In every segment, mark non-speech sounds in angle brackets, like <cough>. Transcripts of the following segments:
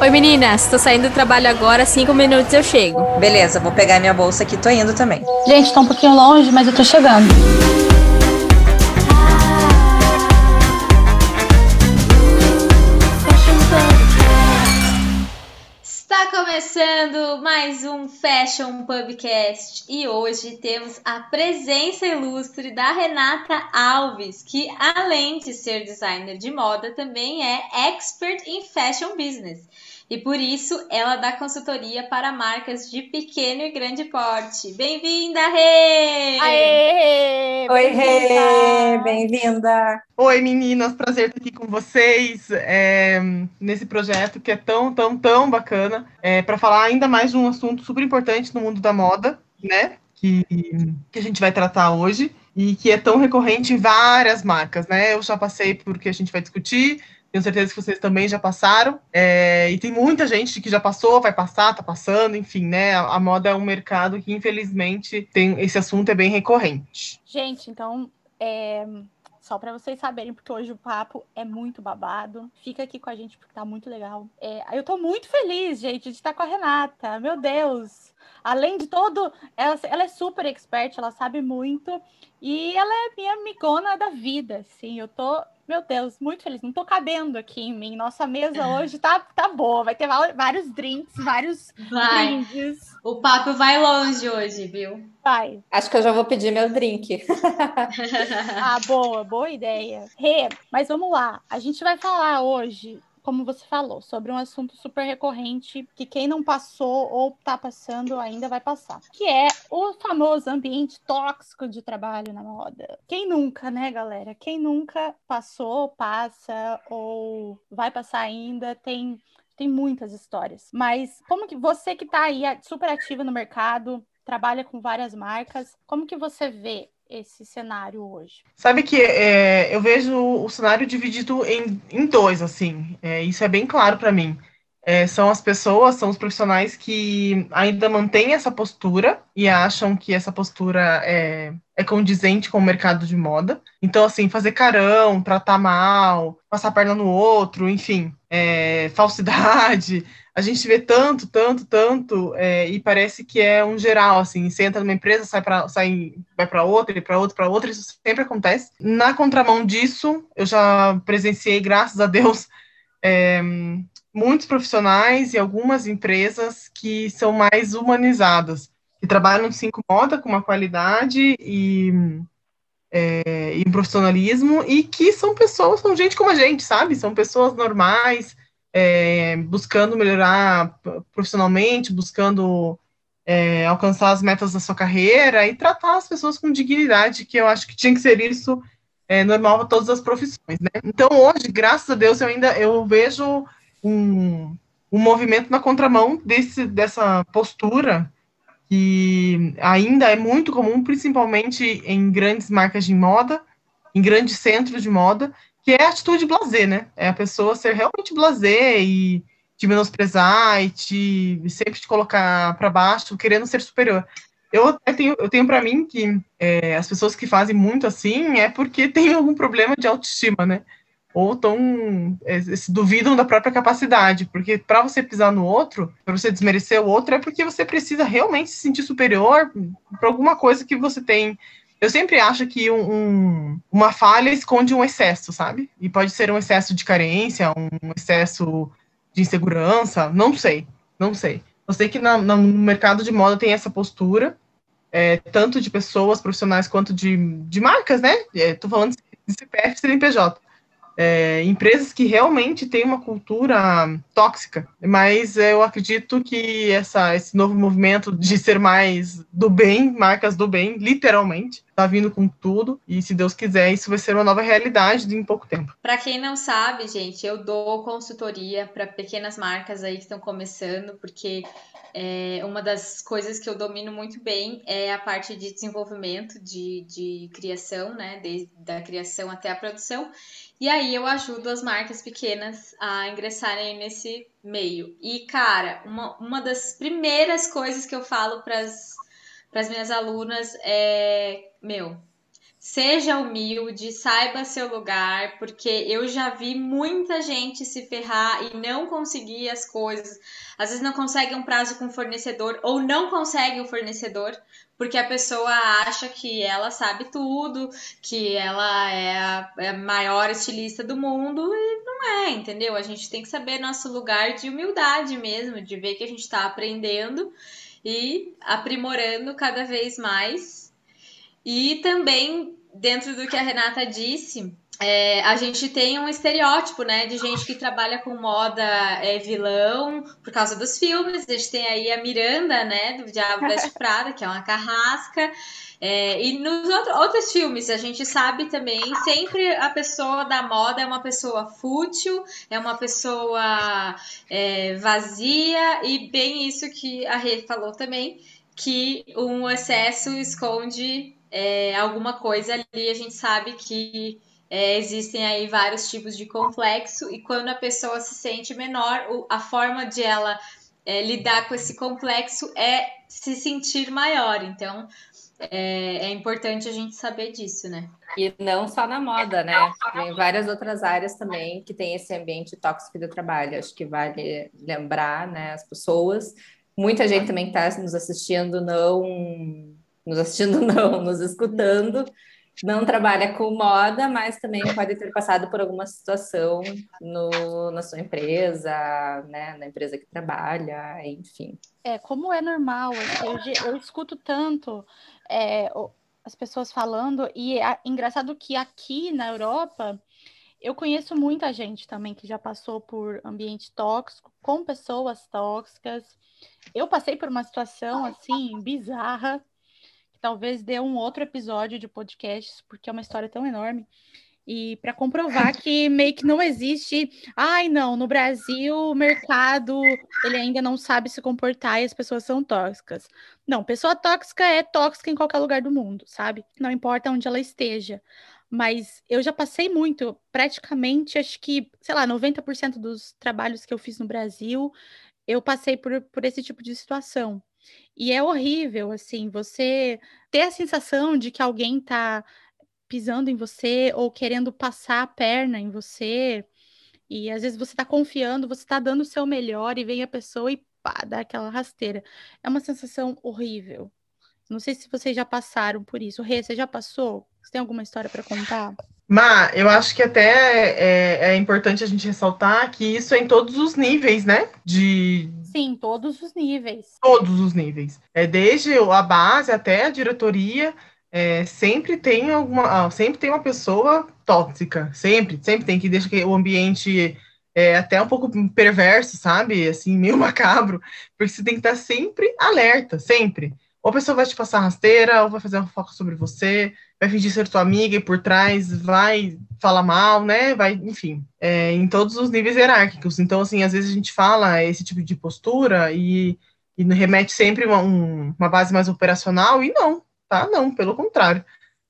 Oi meninas, tô saindo do trabalho agora, cinco minutos eu chego. Beleza, vou pegar minha bolsa aqui, tô indo também. Gente, tá um pouquinho longe, mas eu tô chegando. Começando mais um Fashion Pubcast e hoje temos a presença ilustre da Renata Alves, que além de ser designer de moda, também é expert em fashion business. E por isso ela dá consultoria para marcas de pequeno e grande porte. Bem-vinda, Rê! Aê! Oi, Rê! Bem-vinda! Oi, meninas, prazer estar aqui com vocês é, nesse projeto que é tão, tão, tão bacana é, para falar ainda mais de um assunto super importante no mundo da moda, né? Que, que a gente vai tratar hoje e que é tão recorrente em várias marcas, né? Eu já passei por que a gente vai discutir, tenho certeza que vocês também já passaram. É, e tem muita gente que já passou, vai passar, tá passando, enfim, né? A, a, moda é um mercado que, infelizmente, tem esse assunto é bem recorrente. Gente, então, é, só para vocês saberem, porque hoje o papo é muito babado. Fica aqui com a gente porque tá muito legal. É, eu tô muito feliz, gente, de estar com a Renata. Meu Deus! Além de todo, ela, ela é super expert, ela sabe muito. E ela é minha amigona da vida, assim. Eu tô meu Deus, muito feliz. Não tô cabendo aqui em mim. Nossa mesa hoje tá, tá boa. Vai ter vários drinks, vários vai. brindes. O papo vai longe hoje, viu? Vai. Acho que eu já vou pedir meu drink. <laughs> ah, boa, boa ideia. Rê, mas vamos lá. A gente vai falar hoje como você falou, sobre um assunto super recorrente que quem não passou ou está passando ainda vai passar, que é o famoso ambiente tóxico de trabalho na moda. Quem nunca, né, galera? Quem nunca passou, passa ou vai passar ainda, tem tem muitas histórias. Mas como que você que está aí super ativa no mercado, trabalha com várias marcas, como que você vê esse cenário hoje? Sabe que é, eu vejo o cenário dividido em, em dois, assim. É, isso é bem claro para mim. É, são as pessoas, são os profissionais que ainda mantêm essa postura e acham que essa postura é, é condizente com o mercado de moda. Então, assim, fazer carão, tratar mal, passar a perna no outro, enfim, é, <laughs> falsidade. A gente vê tanto, tanto, tanto, é, e parece que é um geral, assim, você entra numa empresa, sai para sai, vai para outra, e para outra, para outra, isso sempre acontece. Na contramão disso, eu já presenciei, graças a Deus, <laughs> é, muitos profissionais e algumas empresas que são mais humanizadas, que trabalham sim com moda, com uma qualidade e, é, e profissionalismo, e que são pessoas, são gente como a gente, sabe? São pessoas normais, é, buscando melhorar profissionalmente, buscando é, alcançar as metas da sua carreira e tratar as pessoas com dignidade, que eu acho que tinha que ser isso é, normal para todas as profissões, né? Então hoje, graças a Deus, eu ainda eu vejo um, um movimento na contramão desse, dessa postura que ainda é muito comum, principalmente em grandes marcas de moda, em grandes centros de moda, que é a atitude blazer, né? É a pessoa ser realmente blazer e te menosprezar e te sempre te colocar para baixo, querendo ser superior. Eu tenho, eu tenho para mim que é, as pessoas que fazem muito assim é porque <laughs> tem algum problema de autoestima, né? ou tão é, se duvidam da própria capacidade, porque para você pisar no outro, para você desmerecer o outro, é porque você precisa realmente se sentir superior para alguma coisa que você tem. Eu sempre acho que um, um, uma falha esconde um excesso, sabe? E pode ser um excesso de carência, um excesso de insegurança, não sei, não sei. Eu sei que na, no mercado de moda tem essa postura, é, tanto de pessoas profissionais quanto de, de marcas, né? Estou é, falando de CPF e CNPJ é, empresas que realmente têm uma cultura tóxica, mas eu acredito que essa, esse novo movimento de ser mais do bem, marcas do bem, literalmente, está vindo com tudo, e se Deus quiser, isso vai ser uma nova realidade em pouco tempo. Para quem não sabe, gente, eu dou consultoria para pequenas marcas aí que estão começando, porque é, uma das coisas que eu domino muito bem é a parte de desenvolvimento, de, de criação, né? Desde a criação até a produção. E aí eu ajudo as marcas pequenas a ingressarem nesse meio. E, cara, uma, uma das primeiras coisas que eu falo para as minhas alunas é: meu, seja humilde, saiba seu lugar, porque eu já vi muita gente se ferrar e não conseguir as coisas. Às vezes não consegue um prazo com o fornecedor ou não consegue o fornecedor, porque a pessoa acha que ela sabe tudo, que ela é a, é a maior estilista do mundo e não é, entendeu? A gente tem que saber nosso lugar de humildade mesmo, de ver que a gente está aprendendo e aprimorando cada vez mais e também, dentro do que a Renata disse, é, a gente tem um estereótipo, né, de gente que trabalha com moda é, vilão por causa dos filmes. A gente tem aí a Miranda, né, do Diabo Veste <laughs> Prada, que é uma carrasca. É, e nos outro, outros filmes, a gente sabe também, sempre a pessoa da moda é uma pessoa fútil, é uma pessoa é, vazia, e bem isso que a Rê falou também, que um excesso esconde é, alguma coisa ali, a gente sabe que é, existem aí vários tipos de complexo, e quando a pessoa se sente menor, o, a forma de ela é, lidar com esse complexo é se sentir maior. Então, é, é, importante a gente saber disso, né? E não só na moda, né? Tem várias outras áreas também que tem esse ambiente tóxico do trabalho. Acho que vale lembrar, né, as pessoas. Muita gente também está nos assistindo não nos assistindo <laughs> não, nos escutando, não trabalha com moda, mas também pode ter passado por alguma situação no, na sua empresa, né, na empresa que trabalha, enfim. É, como é normal, assim, eu, eu escuto tanto é, as pessoas falando, e é engraçado que aqui na Europa, eu conheço muita gente também que já passou por ambiente tóxico, com pessoas tóxicas. Eu passei por uma situação, assim, bizarra, talvez dê um outro episódio de podcast, porque é uma história tão enorme. E para comprovar <laughs> que meio que não existe, ai não, no Brasil o mercado ele ainda não sabe se comportar e as pessoas são tóxicas. Não, pessoa tóxica é tóxica em qualquer lugar do mundo, sabe? Não importa onde ela esteja. Mas eu já passei muito, praticamente, acho que, sei lá, 90% dos trabalhos que eu fiz no Brasil, eu passei por, por esse tipo de situação. E é horrível, assim, você ter a sensação de que alguém tá pisando em você ou querendo passar a perna em você. E às vezes você tá confiando, você tá dando o seu melhor e vem a pessoa e pá, dá aquela rasteira. É uma sensação horrível. Não sei se vocês já passaram por isso. Rê, você já passou? Você tem alguma história para contar? Ma, eu acho que até é, é, importante a gente ressaltar que isso é em todos os níveis, né? De. Sim, todos os níveis. Todos os níveis. É desde a base até a diretoria. É, sempre tem alguma, ah, sempre tem uma pessoa tóxica, sempre, sempre tem que deixa que o ambiente é até um pouco perverso, sabe? Assim, meio <laughs> macabro, porque você tem que estar sempre alerta, sempre. Ou a pessoa vai te passar rasteira, ou vai fazer uma fofoca sobre você, vai fingir ser tua amiga e por trás vai falar mal, né? Vai, enfim, é, em todos os níveis hierárquicos. Então, assim, às vezes a gente fala esse tipo de postura e, e remete sempre uma, um, uma base mais operacional, e não, tá? Não, pelo contrário.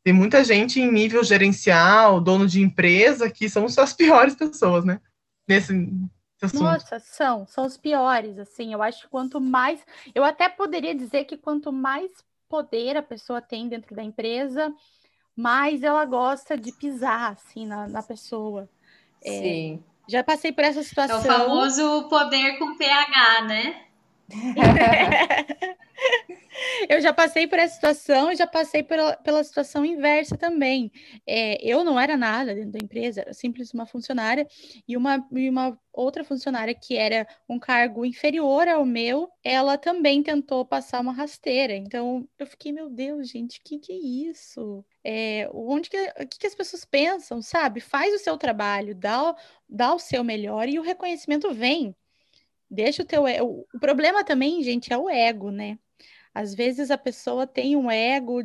Tem muita gente em nível gerencial, dono de empresa, que são as <laughs> piores pessoas, né? Nesse, nossa, são, são os piores, assim. Eu acho que quanto mais. Eu até poderia dizer que quanto mais poder a pessoa tem dentro da empresa, mais ela gosta de pisar, assim, na, na pessoa. É, Sim. Já passei por essa situação. É o famoso poder com pH, né? Eu já passei por essa situação e já passei pela, pela situação inversa também. É, eu não era nada dentro da empresa, era simples uma funcionária e uma, e uma outra funcionária que era um cargo inferior ao meu, ela também tentou passar uma rasteira. Então eu fiquei, meu Deus, gente, que que é isso? É, onde que, que, que as pessoas pensam, sabe? Faz o seu trabalho, dá, dá o seu melhor e o reconhecimento vem. Deixa o teu. O, o problema também, gente, é o ego, né? Às vezes a pessoa tem um ego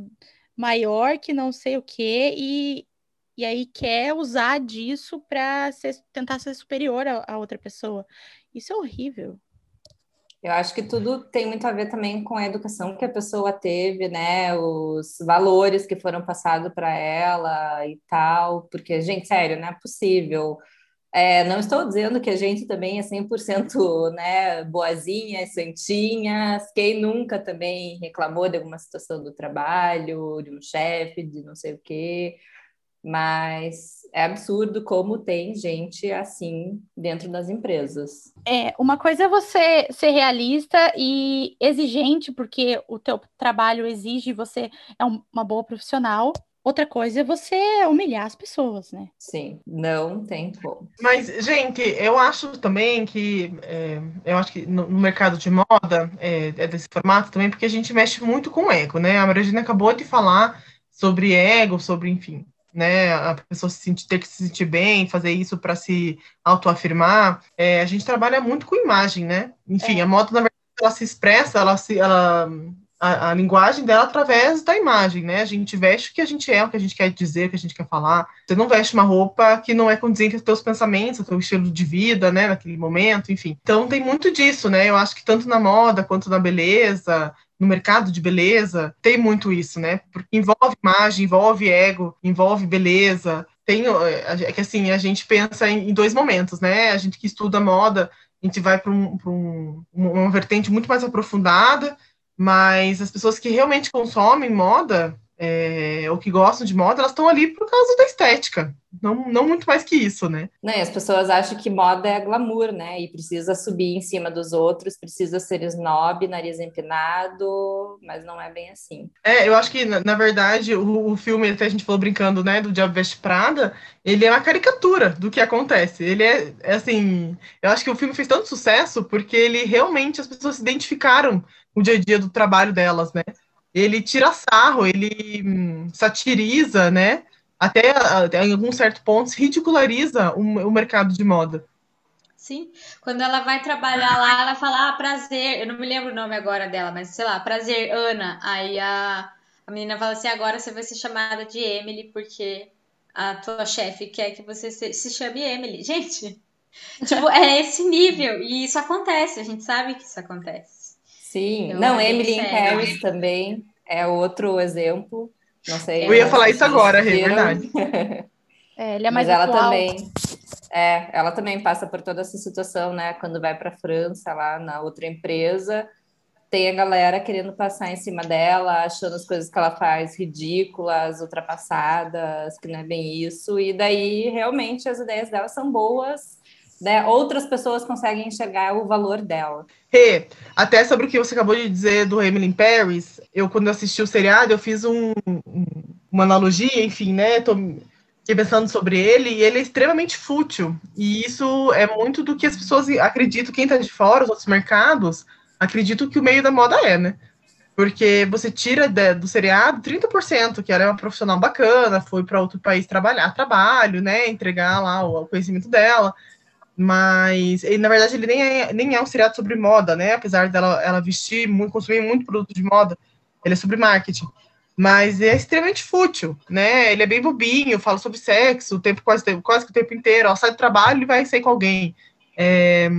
maior que não sei o quê e, e aí quer usar disso para tentar ser superior a, a, outra pessoa. Isso é horrível. Eu acho que tudo tem muito a ver também com a educação que a pessoa teve, né? Os valores que foram passados para ela e tal, porque, gente, sério, não é possível É, não estou dizendo que a gente também é 100% né, boazinha, santinhas. Quem nunca também reclamou de alguma situação do trabalho, de um chefe, de não sei o quê. Mas é absurdo como tem gente assim dentro das empresas. É, uma coisa é você ser realista e exigente, porque o teu trabalho exige você é uma boa profissional, Outra coisa é você humilhar as pessoas, né? Sim, não tem como. Mas, gente, eu acho também que é, eu acho que no, no mercado de moda é, é, desse formato também, porque a gente mexe muito com ego, né? A Marina acabou de falar sobre ego, sobre, enfim, né? A pessoa se sentir, ter que se sentir bem, fazer isso para se autoafirmar. É, a gente trabalha muito com imagem, né? Enfim, é. a moda, na verdade, ela se expressa, ela se. Ela, a, a, linguagem dela através da imagem, né? A gente veste o que a gente é, o que a gente quer dizer, o que a gente quer falar. Você não veste uma roupa que não é condizente com os teus pensamentos, o teu estilo de vida, né? Naquele momento, enfim. Então tem muito disso, né? Eu acho que tanto na moda quanto na beleza, no mercado de beleza, tem muito isso, né? Porque envolve imagem, envolve ego, envolve beleza. Tem, é que assim, a gente pensa em, em dois momentos, né? A gente que estuda moda, a gente vai para um, um, uma vertente muito mais aprofundada, mas as pessoas que realmente consomem moda, é, ou que gostam de moda, elas estão ali por causa da estética, não, não muito mais que isso, né? Não, as pessoas acham que moda é glamour, né? E precisa subir em cima dos outros, precisa ser snob, nariz empinado, mas não é bem assim. É, eu acho que, na, na verdade, o, o, filme, até a gente falou brincando, né, do Diabo Veste Prada, ele é uma caricatura do que acontece. Ele é, é assim, eu acho que o filme fez tanto sucesso porque ele realmente, as pessoas se identificaram o dia a dia do trabalho delas, né? ele tira sarro, ele hum, satiriza, né? Até, até, em alguns certos pontos ridiculariza o, o, mercado de moda. Sim, quando ela vai trabalhar lá, ela fala, ah, prazer, eu não me lembro o nome agora dela, mas sei lá, prazer, Ana. Aí a, a menina fala assim, agora você vai ser chamada de Emily, porque a tua chefe quer que você se, se chame Emily. <laughs> Gente, tipo, é esse nível, e isso acontece, a gente sabe que isso acontece. Sim, eu não, Emily in Paris também é outro exemplo. Não sei. Eu ia falar isso agora, é verdade. <laughs> É, ele é mais Mas ela também, é, ela também passa por toda essa situação, né? Quando vai para a França, lá na outra empresa, tem a galera querendo passar em cima dela, achando as coisas que ela faz ridículas, ultrapassadas, que não é bem isso. E daí, realmente, as ideias dela são boas, né, outras pessoas conseguem enxergar o valor dela. Rê, até sobre o que você acabou de dizer do Emily Paris, eu quando assisti o seriado, eu fiz um, uma analogia, enfim, né, tô pensando sobre ele, e ele é extremamente fútil, e isso é muito do que as pessoas acreditam, quem está de fora, os outros mercados, acreditam que o meio da moda é, né, porque você tira de, do seriado 30%, que ela é uma profissional bacana, foi para outro país trabalhar, trabalho, né, entregar lá o, o conhecimento dela, mas na verdade ele nem é, nem é um seriado sobre moda, né? Apesar dela ela vestir, muito, consumir muito produto de moda, ele é sobre marketing. Mas é extremamente fútil, né? Ele é bem bobinho, fala sobre sexo, o tempo quase, quase que o tempo inteiro. Sai do trabalho e vai sair com alguém. É,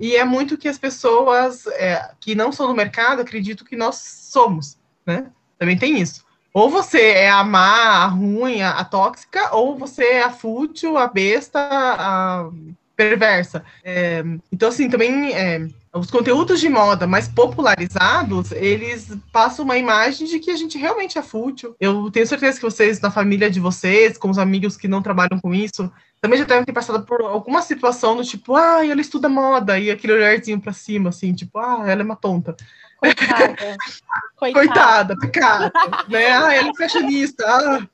e é muito que as pessoas é, que não são do mercado acreditam que nós somos, né? Também tem isso. Ou você é a má, a ruim, a, a tóxica, ou você é a fútil, a besta, a perversa. É, então, assim, também é, os conteúdos de moda mais popularizados, eles passam uma imagem de que a gente realmente é fútil. Eu tenho certeza que vocês, na família de vocês, com os amigos que não trabalham com isso, também já devem ter passado por alguma situação do tipo, ah, ela estuda moda, e aquele olharzinho pra cima, assim, tipo, ah, ela é uma tonta. Coitada. <laughs> Coitada, Coitada pecado. né? Ah, ela é fashionista, ah,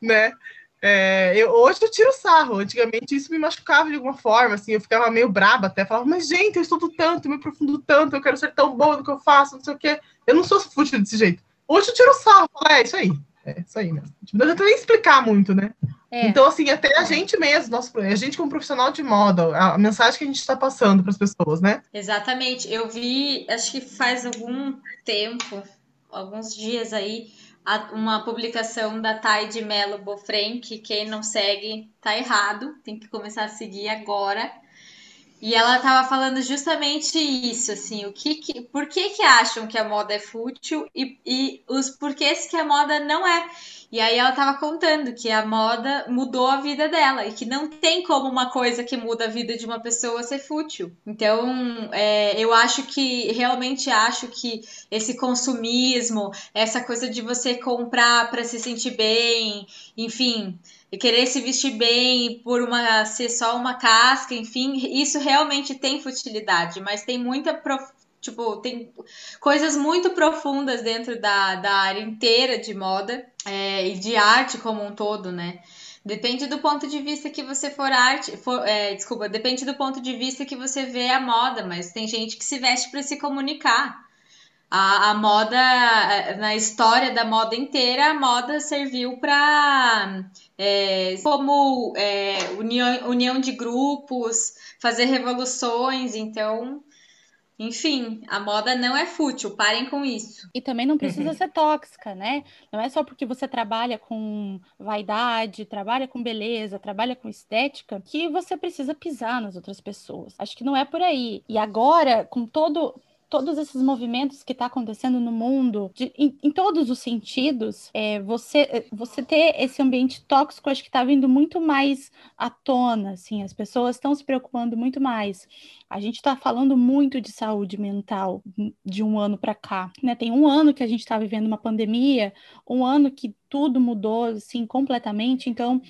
né? É, eu, hoje eu tiro sarro. Antigamente isso me machucava de alguma forma, assim, eu ficava meio braba até, falava, mas gente, eu estudo tanto, eu me aprofundo tanto, eu quero ser tão boa no que eu faço, não sei o quê. Eu não sou fútil desse jeito. Hoje eu tiro sarro, falo, é isso aí, é isso aí mesmo. Tipo, não adianta nem explicar muito, né? É. Então, assim, até a gente mesmo, nosso, a gente como profissional de moda, a, a mensagem que a gente está passando para as pessoas, né? Exatamente. Eu vi, acho que faz algum tempo, alguns dias aí, uma publicação da Thay de Mello Bofren, que quem não segue tá errado, tem que começar a seguir agora. E ela estava falando justamente isso, assim, o que, que por que que acham que a moda é fútil e, e os porquês que a moda não é. E aí ela estava contando que a moda mudou a vida dela e que não tem como uma coisa que muda a vida de uma pessoa ser fútil. Então, é, eu acho que realmente acho que esse consumismo, essa coisa de você comprar para se sentir bem, enfim, e querer se vestir bem por uma ser só uma casca, enfim, isso realmente tem futilidade, mas tem muita prof... tipo, tem coisas muito profundas dentro da, da área inteira de moda é, e de arte como um todo, né? Depende do ponto de vista que você for arte, for, é, desculpa, depende do ponto de vista que você vê a moda, mas tem gente que se veste para se comunicar. A, a moda, é, na história da moda inteira, a moda serviu para é, como é, união, união de grupos, fazer revoluções, então enfim, a moda não é fútil, parem com isso. E também não precisa uhum. ser tóxica, né? Não é só porque você trabalha com vaidade, trabalha com beleza, trabalha com estética, que você precisa pisar nas outras pessoas. Acho que não é por aí. E agora, com todo todos esses movimentos que está acontecendo no mundo, de, em, em, todos os sentidos, é, você, é, você ter esse ambiente tóxico, acho que está vindo muito mais à tona, assim, as pessoas estão se preocupando muito mais. A gente está falando muito de saúde mental de um ano para cá, né? Tem um ano que a gente está vivendo uma pandemia, um ano que tudo mudou, assim, completamente, então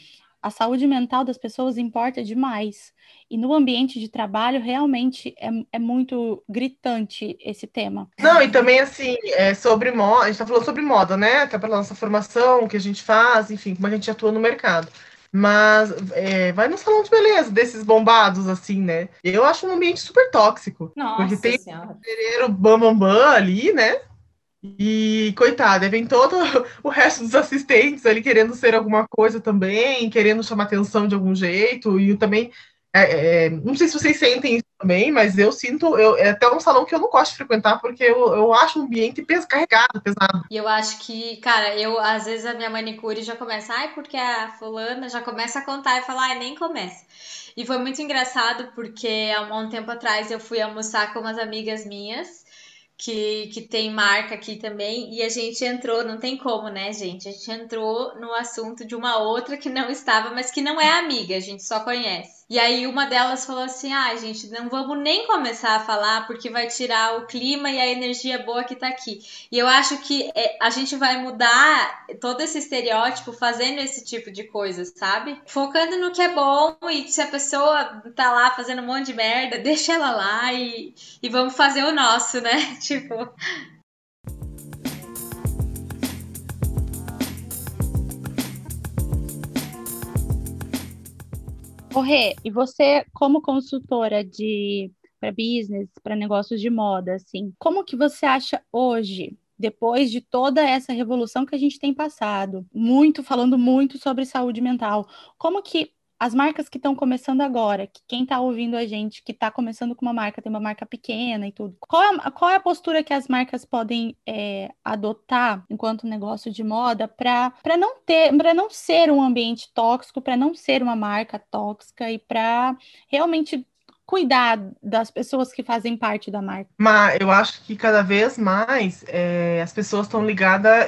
a saúde mental das pessoas importa demais. E no ambiente de trabalho, realmente é, é muito gritante esse tema. Não, e também, assim, é sobre moda, a gente está falando sobre moda, né? Até pela nossa formação, o que a gente faz, enfim, como a gente atua no mercado. Mas é, vai no salão de beleza desses bombados, assim, né? Eu acho um ambiente super tóxico. Nossa porque tem senhora. o bambambam bam, bam ali, né? E, coitada, vem todo <laughs> o resto dos assistentes ali querendo ser alguma coisa também, querendo chamar atenção de algum jeito, e eu também. É, é, não sei se vocês sentem isso também, mas eu sinto. Eu, é até um salão que eu não gosto de frequentar, porque eu, eu acho um ambiente pes, carregado, pesado. E eu acho que, cara, eu, às vezes, a minha manicure já começa, ai, porque a fulana já começa a contar e falar, ai, nem começa. E foi muito engraçado, porque há um tempo atrás eu fui almoçar com umas amigas minhas que, que tem marca aqui também, e a gente entrou, não tem como, né, gente? A gente entrou no assunto de uma outra que não estava, mas que não é amiga, a gente só conhece. E aí uma delas falou assim: ah, gente, não vamos nem começar a falar porque vai tirar o clima e a energia boa que tá aqui. E eu acho que é, a gente vai mudar todo esse estereótipo fazendo esse tipo de coisa, sabe? Focando no que é bom e se a pessoa tá lá fazendo um monte de merda, <laughs> deixa ela lá e, e vamos fazer o nosso, né? <laughs> tipo, Rê, e você, como consultora de para business, para negócios de moda, assim, como que você acha hoje, depois de toda essa revolução que a gente tem passado, muito falando muito sobre saúde mental, como que as marcas que estão começando agora, que quem está ouvindo a gente, que está começando com uma marca, tem uma marca pequena e tudo, qual é, qual é a postura que as marcas podem é, adotar enquanto negócio de moda para não ter, para não ser um ambiente tóxico, para não ser uma marca tóxica e para realmente cuidar das pessoas que fazem parte da marca? Mas eu acho que cada vez mais é, as pessoas estão ligada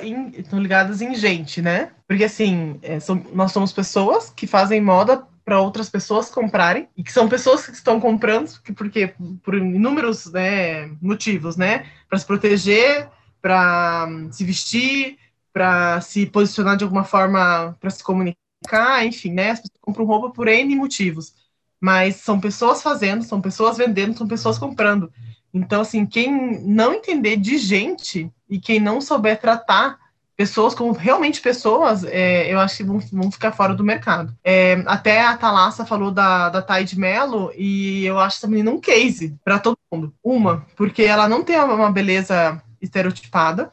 ligadas em gente, né? Porque assim, é, nós somos pessoas que fazem moda para outras pessoas comprarem e que são pessoas que estão comprando porque por inúmeros né, motivos, né? Para se proteger, para se vestir, para se posicionar de alguma forma, para se comunicar, enfim, né? As pessoas compram roupa por N motivos mas são pessoas fazendo, são pessoas vendendo, são pessoas comprando. Então, assim, quem não entender de gente e quem não souber tratar pessoas como realmente pessoas, é, eu acho que vão, vão, ficar fora do mercado. É, até a Thalassa falou da, da Thay de Mello e eu acho essa menina um case para todo mundo. Uma, porque ela não tem uma beleza estereotipada.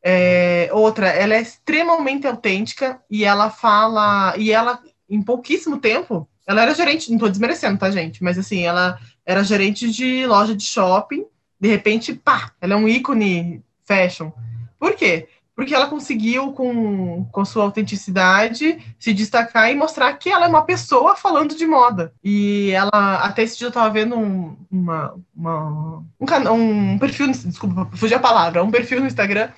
É, outra, ela é extremamente autêntica e ela fala, e ela, em pouquíssimo tempo, ela era gerente, não tô desmerecendo, tá, gente? Mas assim, ela era gerente de loja de shopping, de repente, pá, ela é um ícone fashion. Por quê? porque ela conseguiu, com, com sua autenticidade, se destacar e mostrar que ela é uma pessoa falando de moda. E ela, até esse dia eu estava vendo um, uma, uma, um, um perfil, desculpa, fugi a palavra, um perfil no Instagram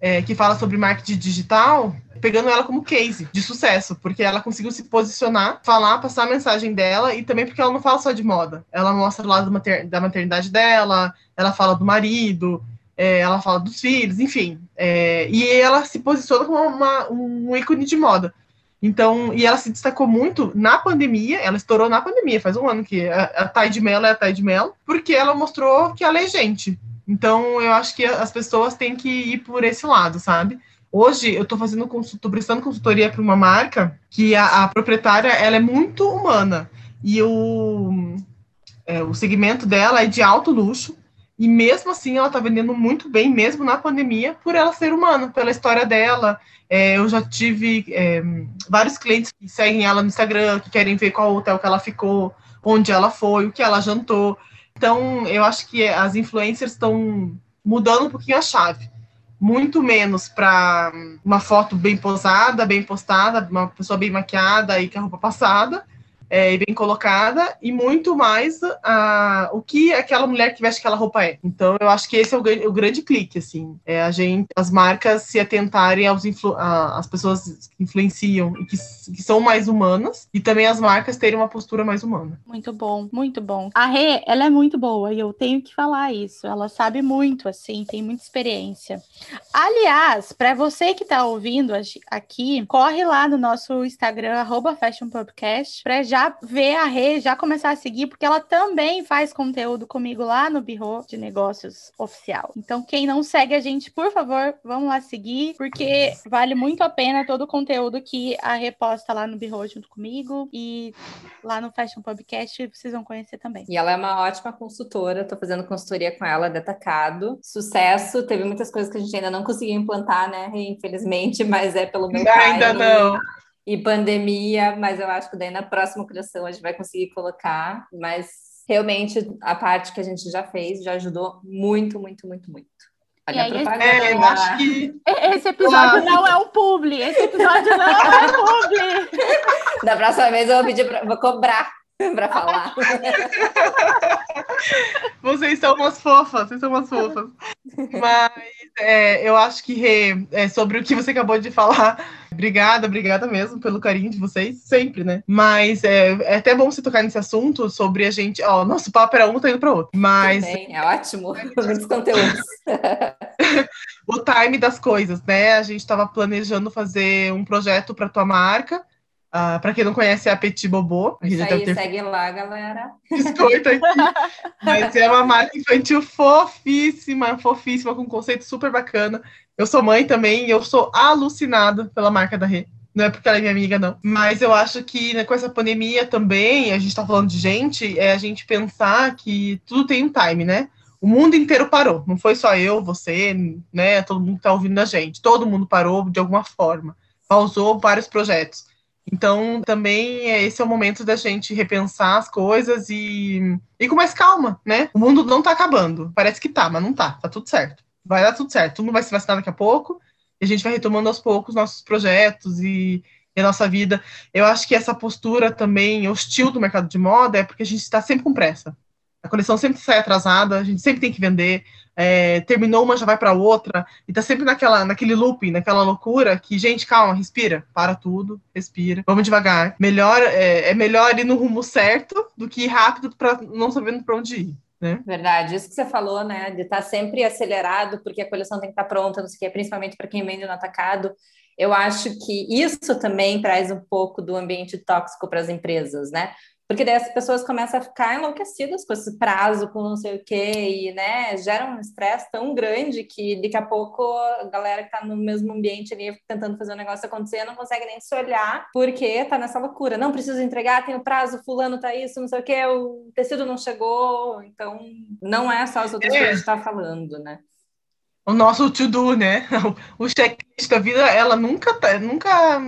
é, que fala sobre marketing digital, pegando ela como case de sucesso, porque ela conseguiu se posicionar, falar, passar a mensagem dela e também porque ela não fala só de moda. Ela mostra o lado mater da maternidade dela, ela fala do marido, é, ela fala dos filhos, enfim. É, e ela se posiciona como uma, um ícone de moda. Então, e ela se destacou muito na pandemia, ela estourou na pandemia, faz um ano que a, a Thay de Mello é a Thay de Mello, porque ela mostrou que ela é gente, então, eu acho que as pessoas têm que ir por esse lado, sabe? Hoje, eu estou fazendo estou prestando consultoria para uma marca que a, a, proprietária ela é muito humana e o, é, o segmento dela é de alto luxo e mesmo assim ela está vendendo muito bem, mesmo na pandemia, por ela ser humana, pela história dela. É, eu já tive é, vários clientes que seguem ela no Instagram, que querem ver qual hotel que ela ficou, onde ela foi, o que ela jantou. Então, eu acho que as influencers estão mudando um pouquinho a chave. Muito menos para uma foto bem posada, bem postada, uma pessoa bem maquiada e com a roupa passada, é, bem colocada, e muito mais a, o que aquela mulher que veste aquela roupa é. Então, eu acho que esse é o, o grande clique, assim, é a gente, as marcas se atentarem aos as pessoas que influenciam e que, que são mais humanas, e também as marcas terem uma postura mais humana. Muito bom, muito bom. A Rê, ela é muito boa, e eu tenho que falar isso, ela sabe muito, assim, tem muita experiência. Aliás, para você que está ouvindo aqui, corre lá no nosso Instagram, arroba Fashion Podcast, para já já ver a Rê, já começar a seguir, porque ela também faz conteúdo comigo lá no Birro de Negócios Oficial. Então, quem não segue a gente, por favor, vamos lá seguir, porque vale muito a pena todo o conteúdo que a Rê posta lá no Birro junto comigo e lá no Fashion Podcast vocês vão conhecer também. E ela é uma ótima consultora, tô fazendo consultoria com ela de atacado. Sucesso, teve muitas coisas que a gente ainda não conseguiu implantar, né, infelizmente, mas é pelo meu Ainda não e pandemia, mas eu acho que daí na próxima criação a gente vai conseguir colocar, mas realmente a parte que a gente já fez já ajudou muito, muito, muito, muito. Olha aí, a é, eu acho que... Esse episódio não é um publi, esse episódio não é um publi. <laughs> Da próxima vez eu vou pedir pra, vou cobrar <laughs> para falar. <laughs> Vocês são umas fofas, vocês são umas fofas. Mas é, eu acho que é, sobre o que você acabou de falar, <laughs> obrigada, obrigada mesmo pelo carinho de vocês, sempre, né? Mas é, é até bom você tocar nesse assunto sobre a gente. Ó, nosso papo era um, tá indo para outro. Mas. Bem, é ótimo, muitos conteúdos. o time das coisas, né? A gente estava planejando fazer um projeto para tua marca. Uh, ah, para quem não conhece, é a Petit Bobô. A Isso aí, ter... segue lá, galera. Biscoito aqui. <laughs> Mas é uma marca infantil fofíssima, fofíssima, com um conceito super bacana. Eu sou mãe também e eu sou alucinada pela marca da Rê. Não é porque ela é minha amiga, não. Mas eu acho que né, com essa pandemia também, a gente está falando de gente, é a gente pensar que tudo tem um time, né? O mundo inteiro parou. Não foi só eu, você, né? Todo mundo que está ouvindo a gente. Todo mundo parou de alguma forma. Pausou vários projetos. Então, também esse é o momento da gente repensar as coisas e, e com mais calma, né? O mundo não tá acabando. Parece que tá, mas não tá. Tá tudo certo. Vai dar tudo certo. Todo mundo vai se vacinar daqui a pouco e a gente vai retomando aos poucos nossos projetos e, e a nossa vida. Eu acho que essa postura também hostil do mercado de moda é porque a gente está sempre com pressa. A coleção sempre sai atrasada, a gente sempre tem que vender, é, terminou uma, já vai para outra, e tá sempre naquela, naquele looping, naquela loucura que, gente, calma, respira, para tudo, respira, vamos devagar. Melhor, é, é melhor ir no rumo certo do que ir rápido para não sabendo para onde ir. Né? Verdade, isso que você falou, né, de estar tá sempre acelerado, porque a coleção tem que estar tá pronta, não sei o que, principalmente para quem vende no atacado. Eu acho que isso também traz um pouco do ambiente tóxico para as empresas, né? Porque daí as pessoas começam a ficar enlouquecidas com esse prazo, com não sei o quê, e né, gera um estresse tão grande que daqui a pouco a galera que está no mesmo ambiente ali tentando fazer o negócio acontecer não consegue nem se olhar, porque está nessa loucura. Não preciso entregar, tem o prazo, fulano tá isso, não sei o quê, o tecido não chegou, então não é só as outras é. coisas que a gente está falando, né? o nosso to-do, né? <laughs> O checklist da vida, ela nunca, tá, nunca, a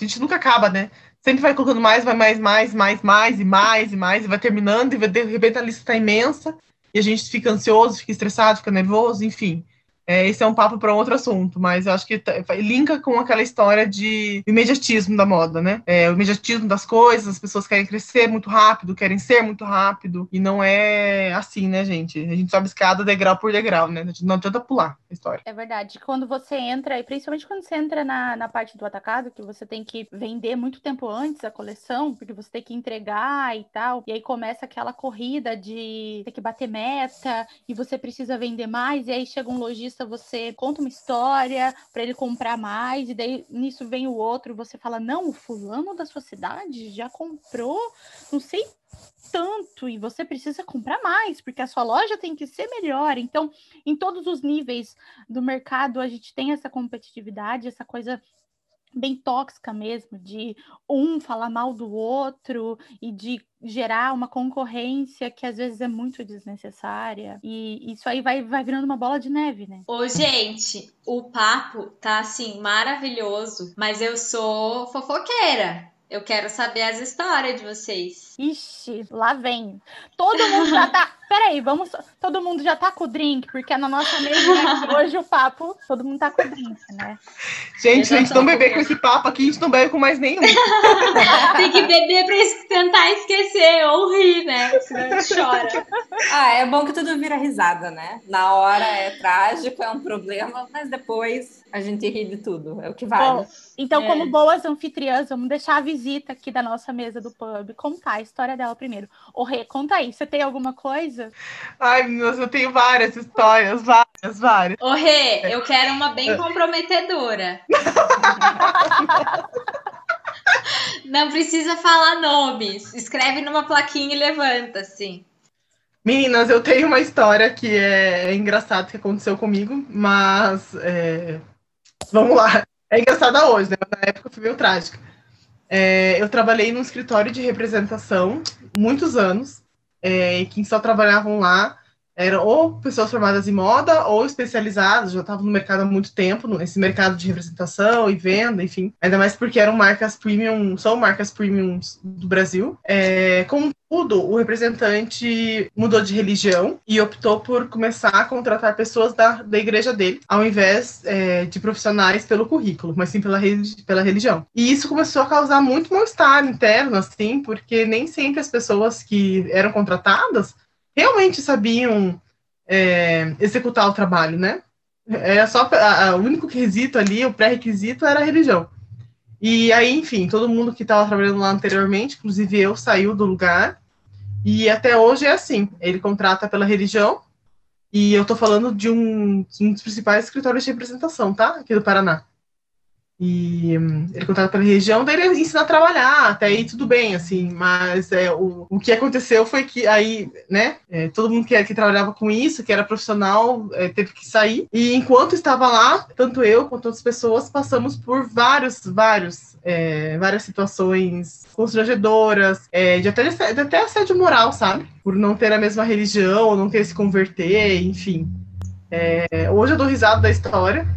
gente nunca acaba, né? Sempre vai colocando mais, vai mais, mais, mais, mais e mais e mais, e vai terminando, e de repente a lista está imensa, e a gente fica ansioso, fica estressado, fica nervoso, enfim. É, esse é um papo para outro assunto, mas eu acho que tá, linka com aquela história de imediatismo da moda, né? É, o imediatismo das coisas, as pessoas querem crescer muito rápido, querem ser muito rápido, e não é assim, né, gente? A gente sobe escada degrau por degrau, né? Não adianta pular a história. É verdade. Quando você entra, e principalmente quando você entra na, na parte do atacado, que você tem que vender muito tempo antes a coleção, porque você tem que entregar e tal, e aí começa aquela corrida de ter que bater meta, e você precisa vender mais, e aí chega um lojista você conta uma história para ele comprar mais, e daí nisso vem o outro, você fala: não, o fulano da sua cidade já comprou, não sei tanto e você precisa comprar mais, porque a sua loja tem que ser melhor. Então, em todos os níveis do mercado, a gente tem essa competitividade, essa coisa bem tóxica mesmo, de um falar mal do outro e de gerar uma concorrência que às vezes é muito desnecessária. E isso aí vai, vai virando uma bola de neve, né? Ô, gente, o papo tá assim maravilhoso, mas eu sou fofoqueira. Eu quero saber as histórias de vocês. Ixi, lá vem. Todo mundo já tá. Peraí, vamos. Todo mundo já tá com o drink, porque na nossa mesa né, <laughs> hoje o papo, todo mundo tá com o drink, né? Gente, a gente não beber com esse papo aqui, a gente não bebe com mais nenhum. <laughs> Tem que beber pra tentar esquecer ou rir, né? Senão a gente chora. Ah, é bom que tudo vira risada, né? Na hora é trágico, é um problema, mas depois a gente ri de tudo. É o que vale. Bom, então, é. como boas anfitriãs, vamos deixar a visita aqui da nossa mesa do pub contar a história dela primeiro. Ô, Rê, conta aí. Você tem alguma coisa? Ai, meu eu tenho várias histórias, várias, várias. Ô, Rê, eu quero uma bem comprometedora. <laughs> Não precisa falar nomes. Escreve numa plaquinha e levanta, assim. Meninas, eu tenho uma história que é, é engraçada que aconteceu comigo, mas é... vamos lá. É engraçada hoje, né? Na época foi meio trágica. É, eu trabalhei num escritório de representação muitos anos, é, e quem só trabalhavam lá eram ou pessoas formadas em moda ou especializadas, já estavam no mercado há muito tempo, nesse mercado de representação e venda, enfim. Ainda mais porque eram marcas premium, são marcas premiums do Brasil. É, contudo, o representante mudou de religião e optou por começar a contratar pessoas da, da igreja dele, ao invés é, de profissionais pelo currículo, mas sim pela, pela religião. E isso começou a causar muito mal-estar interno, assim, porque nem sempre as pessoas que eram contratadas realmente sabiam é, executar o trabalho, né? Era só a, a, o único requisito ali, o pré-requisito era a religião. E aí, enfim, todo mundo que estava trabalhando lá anteriormente, inclusive eu, saiu do lugar. E até hoje é assim: ele contrata pela religião. E eu estou falando de um, um dos principais escritórios de representação, tá? Aqui do Paraná. E hum, ele contava pela região, daí ele ensina a trabalhar, até aí tudo bem, assim, mas é, o, o que aconteceu foi que aí, né, é, todo mundo que, que trabalhava com isso, que era profissional, é, teve que sair, e enquanto estava lá, tanto eu quanto outras pessoas passamos por vários, vários, é, várias situações constrangedoras, é, de, até, de até assédio moral, sabe? Por não ter a mesma religião, ou não querer se converter, enfim. É, hoje eu dou risada da história,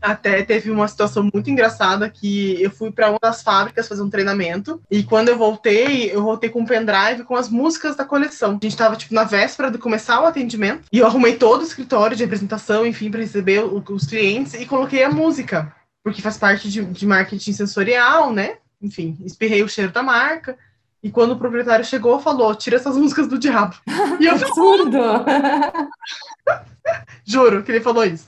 até teve uma situação muito engraçada que eu fui para uma das fábricas fazer um treinamento e quando eu voltei, eu voltei com um pendrive com as músicas da coleção. A gente estava tipo na véspera de começar o atendimento e eu arrumei todo o escritório de apresentação, enfim, para receber os clientes e coloquei a música, porque faz parte de, de marketing sensorial, né? Enfim, espirrei o cheiro da marca. E quando o proprietário chegou, falou: tira essas músicas do diabo. E eu <laughs> absurdo! <laughs> Juro que ele falou isso.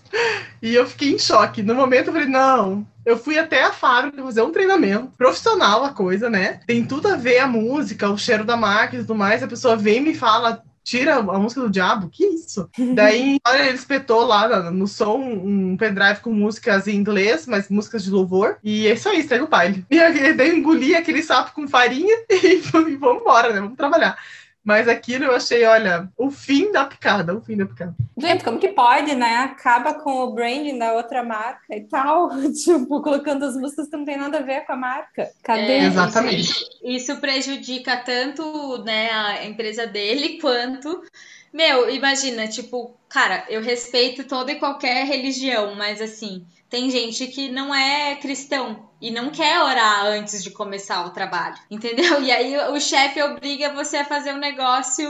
E eu fiquei em choque. No momento eu falei, não. Eu fui até a fábrica fazer um treinamento profissional, a coisa, né? Tem tudo a ver a música, o cheiro da marca e tudo mais. A pessoa vem e me fala, tira a música do diabo, que isso? Daí, <laughs> olha, ele espetou lá no som um pendrive com músicas em inglês, mas músicas de louvor. E é isso aí, segue o baile. E daí eu engoli aquele sapo com farinha e, <laughs> e vamos embora, né? Vamos trabalhar. Mas aquilo eu achei, olha, o fim da picada, o fim da picada. Gente, como que pode, né? Acaba com o branding da outra marca e tal. <laughs> tipo, colocando as músicas que não tem nada a ver com a marca. Cadê? É, Exatamente. Isso, isso, prejudica tanto né, a empresa dele <laughs> quanto Meu, imagina, tipo, cara, eu respeito toda e qualquer religião, mas assim, tem gente que não é cristão e não quer orar antes de começar o trabalho, <laughs> entendeu? E aí o chefe obriga você a fazer um negócio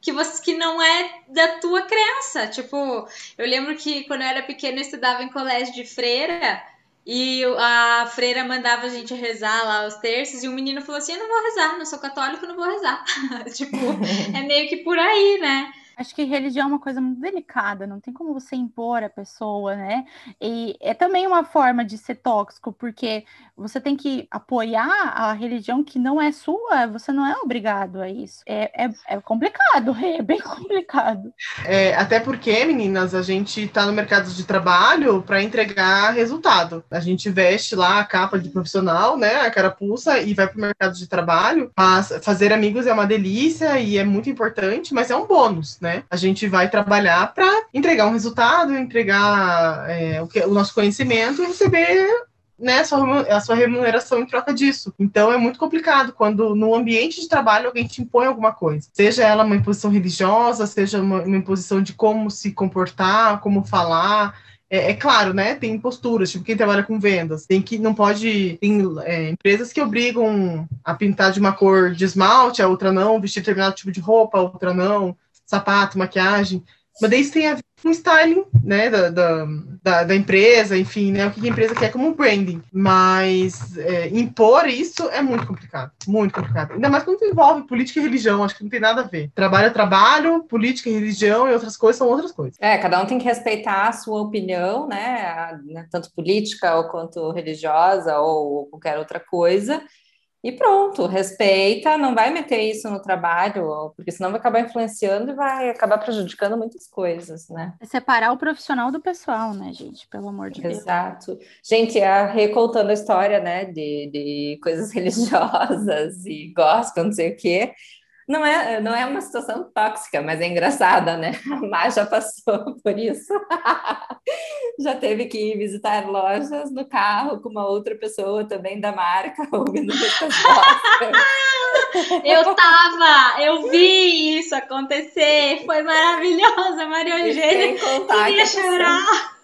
que você que não é da tua crença. Tipo, eu lembro que quando eu era pequena eu estudava em colégio de freira e a freira mandava a gente rezar lá os terços, e o menino falou assim: Eu não vou rezar, não sou católico, não vou rezar. <laughs> tipo, <laughs> é meio que por aí, né? Acho que religião é uma coisa muito delicada, não tem como você impor a pessoa, né? E é também uma forma de ser tóxico, porque você tem que apoiar a religião que não é sua, você não é obrigado a isso. É, é, é complicado, <laughs> é bem complicado. É, até porque, meninas, a gente está no mercado de trabalho para entregar resultado. A gente veste lá a capa de profissional, né? A carapuça e vai para o mercado de trabalho. Mas fazer amigos é uma delícia e é muito importante, mas é um bônus, né? Né? A gente vai trabalhar para entregar um resultado, entregar é, o, que, o nosso conhecimento e receber né, a sua, remuneração em troca disso. Então é muito complicado quando no ambiente de trabalho alguém te impõe alguma coisa. Seja ela uma imposição religiosa, seja uma, uma imposição de como se comportar, como falar. É, é, claro, né? Tem posturas, tipo quem trabalha com vendas, tem que não pode. Tem é, empresas que obrigam a pintar de uma cor de esmalte, a outra não, vestir determinado tipo de roupa, a outra não sapato, maquiagem, mas daí isso tem a ver com styling, né, da, da, da, da, empresa, enfim, né, o que a empresa quer como branding. Mas é, impor isso é muito complicado, muito complicado. Ainda mais quando envolve política e religião, acho que não tem nada a ver. Trabalho é trabalho, política e religião e outras coisas são outras coisas. É, cada um tem que respeitar a sua opinião, né, né tanto política ou quanto religiosa ou qualquer outra coisa. E pronto, respeita, não vai meter isso no trabalho, porque senão vai acabar influenciando e vai acabar prejudicando muitas coisas, né? É separar o profissional do pessoal, né, gente? Pelo amor de Exato. Deus. Exato. Gente, a recontando a história, né, de, de coisas <laughs> religiosas e gospel, não sei o quê, não é, não é uma situação tóxica, mas é engraçada, né? <laughs> A Má já passou <laughs> por isso. <laughs> já teve que visitar lojas no carro com uma outra pessoa também da marca, ouvindo Eu tava, eu vi isso acontecer, foi maravilhosa, Maria Eugênia. Queria chorar.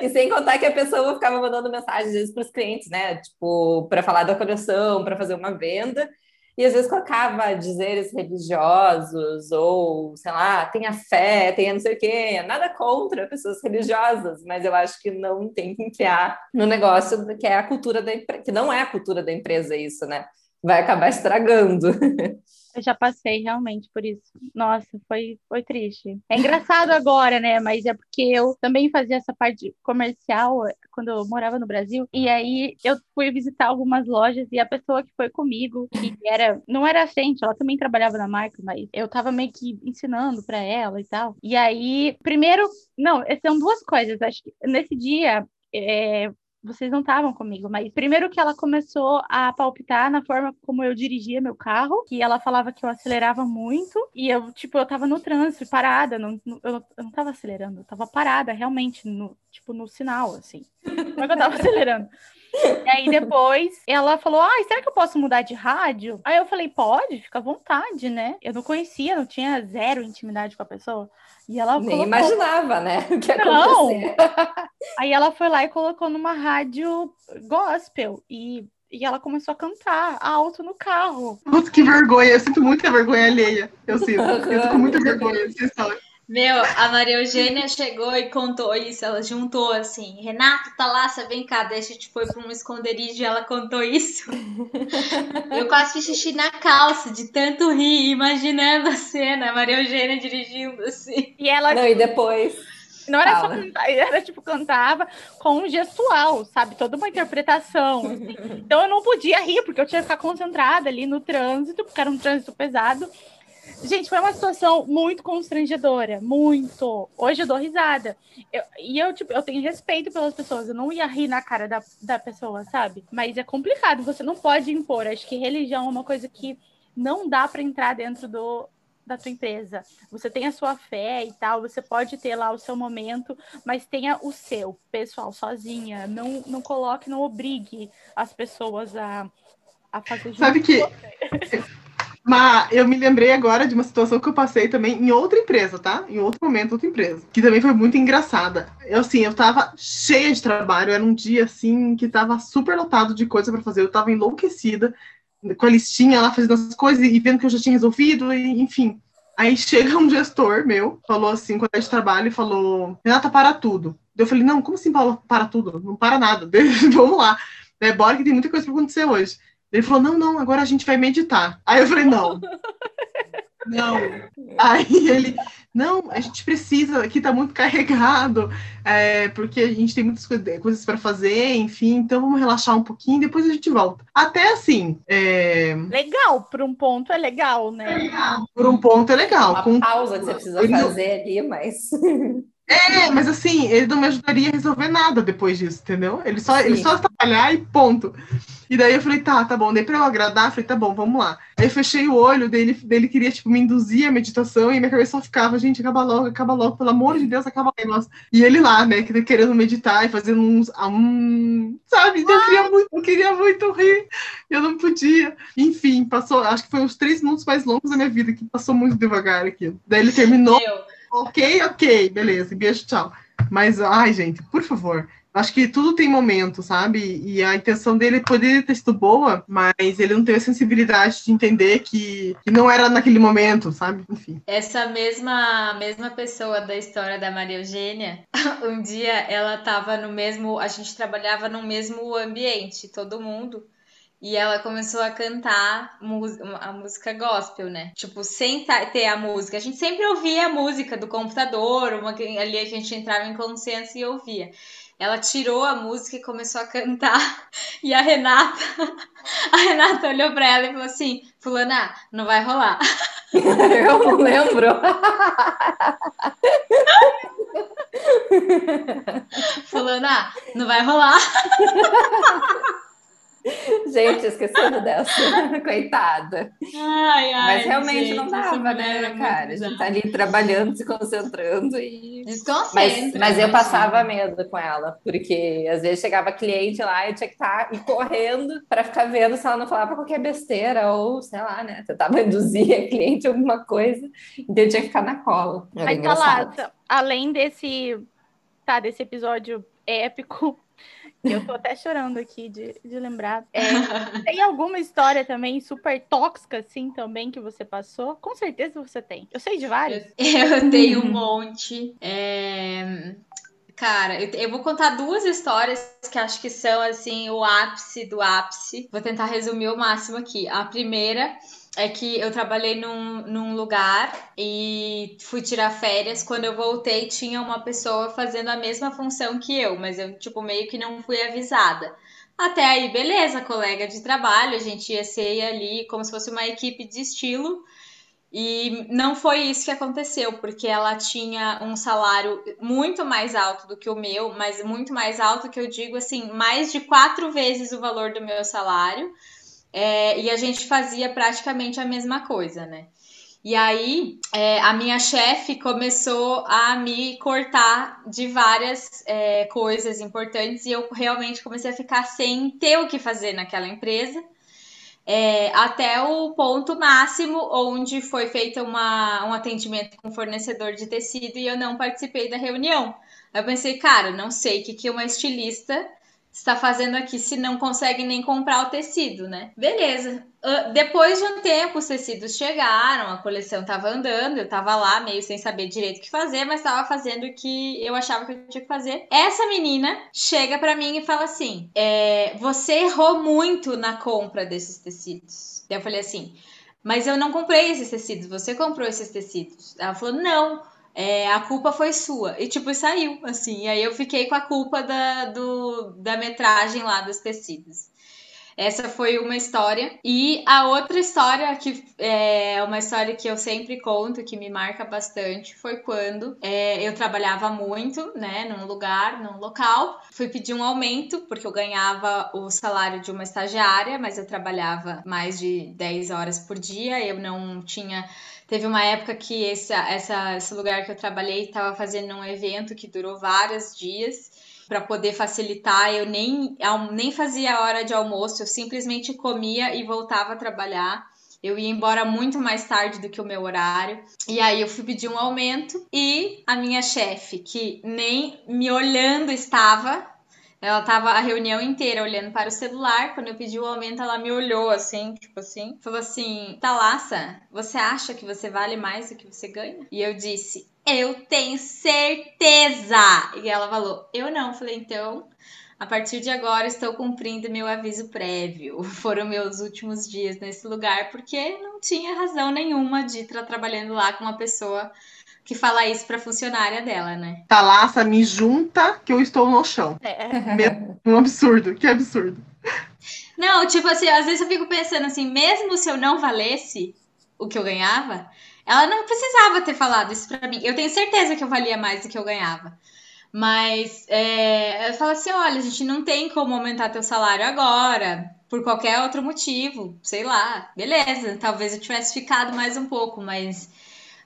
e sem contar que a pessoa ficava mandando mensagens para os clientes, né? Tipo, para falar da coleção, para fazer uma venda e às vezes colocava dizeres religiosos, ou sei lá, tenha fé, tenha não sei o quê, nada contra pessoas religiosas, mas eu acho que não tem que enfiar no negócio que é a cultura da que não é a cultura da empresa isso, né? Vai acabar estragando. <laughs> Eu já passei realmente por isso. Nossa, foi, foi triste. É engraçado agora, né? Mas é porque eu também fazia essa parte comercial eh, quando eu morava no Brasil. E aí eu fui visitar algumas lojas e a pessoa que foi comigo, que era, não era gente, ela também trabalhava na marca, mas eu tava meio que ensinando para ela e tal. E aí, primeiro, não, são duas coisas. Acho que nesse dia é, vocês não estavam comigo, mas primeiro que ela começou a palpitar na forma como eu dirigia meu carro, que ela falava que eu acelerava muito, e eu, tipo, eu tava no trânsito, parada, não, eu, eu não tava acelerando, eu tava parada realmente, no, tipo, no sinal, assim. Como é que eu tava <laughs> acelerando? E aí depois ela falou: Ah, será que eu posso mudar de rádio? Aí eu falei, pode, fica à vontade, né? Eu não conhecia, não tinha zero intimidade com a pessoa. E ela Nem colocou... imaginava, né? <laughs> O que não. Aí ela foi lá e colocou numa rádio gospel. E e ela começou a cantar alto no carro. Putz, que vergonha. Eu sinto muita vergonha alheia. Eu sinto. Eu com muita vergonha dessa história. Meu, a Maria Eugênia chegou e contou isso. Ela juntou assim: Renato, tá lá, você vem cá, deixa a gente foi pra um esconderijo e ela contou isso. <laughs> Eu quase fiz xixi na calça de tanto rir, imaginando a cena, a Maria Eugênia dirigindo assim. E ela. Não, e depois. Não era Fala. só cantar, era tipo, cantava com um gestual, sabe? Toda uma interpretação. Assim. Então eu não podia rir, porque eu tinha que ficar concentrada ali no trânsito, porque era um trânsito pesado. Gente, foi uma situação muito constrangedora, muito. Hoje eu dou risada. Eu, e eu, tipo, eu tenho respeito pelas pessoas, eu não ia rir na cara da, da pessoa, sabe? Mas é complicado, você não pode impor. Acho que religião é uma coisa que não dá para entrar dentro do, da tua empresa. Você tem a sua fé e tal, você pode ter lá o seu momento, mas tenha o seu, pessoal, sozinha. Não, não coloque, não obrigue as pessoas a, a fazer Sabe que <laughs> Mas eu me lembrei agora de uma situação que eu passei também em outra empresa, tá? Em outro momento, outra empresa. Que também foi muito engraçada. Eu, assim, eu tava cheia de trabalho. Era um dia, assim, que tava super lotado de coisa para fazer. Eu tava enlouquecida com a listinha lá, fazendo as coisas e vendo que eu já tinha resolvido, e, enfim. Aí chega um gestor meu, falou assim, quando é de trabalho, e falou: Renata, para tudo. Eu falei: Não, como assim para, para tudo? Não para nada. <laughs> Vamos lá. É, bora que tem muita coisa para acontecer hoje. Ele falou: Não, não, agora a gente vai meditar. Aí eu falei: Não. <laughs> Não. Aí ele, não, a gente precisa, aqui tá muito carregado, é, porque a gente tem muitas coisas para fazer, enfim, então vamos relaxar um pouquinho, depois a gente volta. Até assim. É... Legal, por um ponto é legal, né? Legal. Por um ponto é legal. Uma Com... pausa que você precisa fazer ali, mas. <laughs> É, mas assim, ele não me ajudaria a resolver nada depois disso, entendeu? Ele só, ele só trabalhar e ponto. E daí eu falei, tá, tá bom. Daí pra eu agradar, eu falei, tá bom, vamos lá. Aí eu fechei o olho, dele, dele queria, tipo, me induzir a meditação e minha cabeça só ficava, gente, acaba logo, acaba logo, pelo amor de Deus, acaba o negócio. E ele lá, né, querendo meditar e fazendo uns. Um, sabe? Eu queria muito, eu queria muito rir. Eu não podia. Enfim, passou, acho que foi uns três minutos mais longos da minha vida, que passou muito devagar aqui. Daí ele terminou. Meu ok, ok, beleza, beijo, tchau. Mas, ai, gente, por favor. Acho que tudo tem momento, sabe? E a intenção dele poderia ter sido boa, mas ele não teve a sensibilidade de entender que, que não era naquele momento, sabe? Enfim. Essa mesma mesma pessoa da história da Maria Eugênia, <laughs> um dia ela estava no mesmo, a gente trabalhava no mesmo ambiente, todo mundo. E ela começou a cantar a música gospel, né? Tipo, sem ter a música. A gente sempre ouvia a música do computador, uma, ali a gente entrava em consenso e ouvia. Ela tirou a música e começou a cantar. <laughs> E a Renata, <laughs> a Renata olhou para ela e falou assim: Fulana, não vai rolar. <laughs> Eu não lembro. Fulana, não vai rolar. <laughs> Gente, esquecendo dessa. <laughs> Coitada. Ai, ai, Mas realmente gente, não dava, né, cara? A gente tá ali trabalhando, se concentrando e. Mas, mas eu passava medo com ela, porque às vezes chegava cliente lá e eu tinha que estar tá, correndo para ficar vendo se ela não falava qualquer besteira, ou sei lá, né? Tentava induzir a cliente alguma coisa, então eu tinha que ficar na cola. Era Aí tá lá, além desse, tá, desse episódio épico eu tô até chorando aqui de, de lembrar. <laughs> É, tem alguma história também super tóxica, assim, também, que você passou? Com certeza você tem. Eu sei de várias. Eu, <laughs> tenho um monte. É... Cara, eu, eu, vou contar duas histórias que acho que são, assim, o ápice do ápice. Vou tentar resumir o máximo aqui. A primeira é que eu trabalhei num, num lugar e fui tirar férias. Quando eu voltei, tinha uma pessoa fazendo a mesma função que eu, mas eu, tipo, meio que não fui avisada. Até aí, beleza, colega de trabalho, a gente ia ser ali como se fosse uma equipe de estilo. E não foi isso que aconteceu, porque ela tinha um salário muito mais alto do que o meu, mas muito mais alto que eu digo assim, mais de quatro vezes o valor do meu salário. É, e a gente fazia praticamente a mesma coisa, né? E aí, é, a minha chefe começou a me cortar de várias é, coisas importantes e eu realmente comecei a ficar sem ter o que fazer naquela empresa. É, até o ponto máximo onde foi feito uma, um atendimento com fornecedor de tecido e eu não participei da reunião. Eu pensei, cara, não sei o que, que uma estilista está fazendo aqui se não consegue nem comprar o tecido, né? Beleza. Uh, depois de um tempo, os tecidos chegaram, a coleção estava andando, eu estava lá meio sem saber direito o que fazer, mas estava fazendo o que eu achava que eu tinha que fazer. Essa menina chega para mim e fala assim: é, Você errou muito na compra desses tecidos. Eu falei assim. Mas eu não comprei esses tecidos, você comprou esses tecidos. Ela falou: não, é, a culpa foi sua. E, tipo, saiu, assim. E aí eu fiquei com a culpa da, do, da metragem lá dos tecidos. Essa foi uma história. E a outra história, que é uma história que eu sempre conto, que me marca bastante, foi quando é, eu trabalhava muito, né, num lugar, num local. Fui pedir um aumento, porque eu ganhava o salário de uma estagiária, mas eu trabalhava mais de 10 horas por dia. Eu não tinha Teve uma época que esse, essa, esse lugar que eu trabalhei estava fazendo um evento que durou vários dias. Para poder facilitar, eu nem, nem fazia a hora de almoço, eu simplesmente comia e voltava a trabalhar. Eu ia embora muito mais tarde do que o meu horário. E aí eu fui pedir um aumento e a minha chefe, que nem me olhando estava, ela tava a reunião inteira olhando para o celular. Quando eu pedi o aumento, ela me olhou assim, tipo assim, falou assim: Talassa, você acha que você vale mais do que você ganha? E eu disse: Eu tenho certeza! E ela falou: Eu não. falei: Então, a partir de agora estou cumprindo meu aviso prévio. <laughs> Foram meus últimos dias nesse lugar, porque não tinha razão nenhuma de estar trabalhando lá com uma pessoa que fala isso pra funcionária dela, né? Talaça, me junta que eu estou no chão. É. Um absurdo, que absurdo. Não, tipo assim, às vezes eu fico pensando assim, mesmo se eu não valesse o que eu ganhava, ela não precisava ter falado isso pra mim. Eu tenho certeza que eu valia mais do que eu ganhava. Mas é, eu falo assim: olha, a gente não tem como aumentar teu salário agora, por qualquer outro motivo, sei lá, beleza. Talvez eu tivesse ficado mais um pouco, mas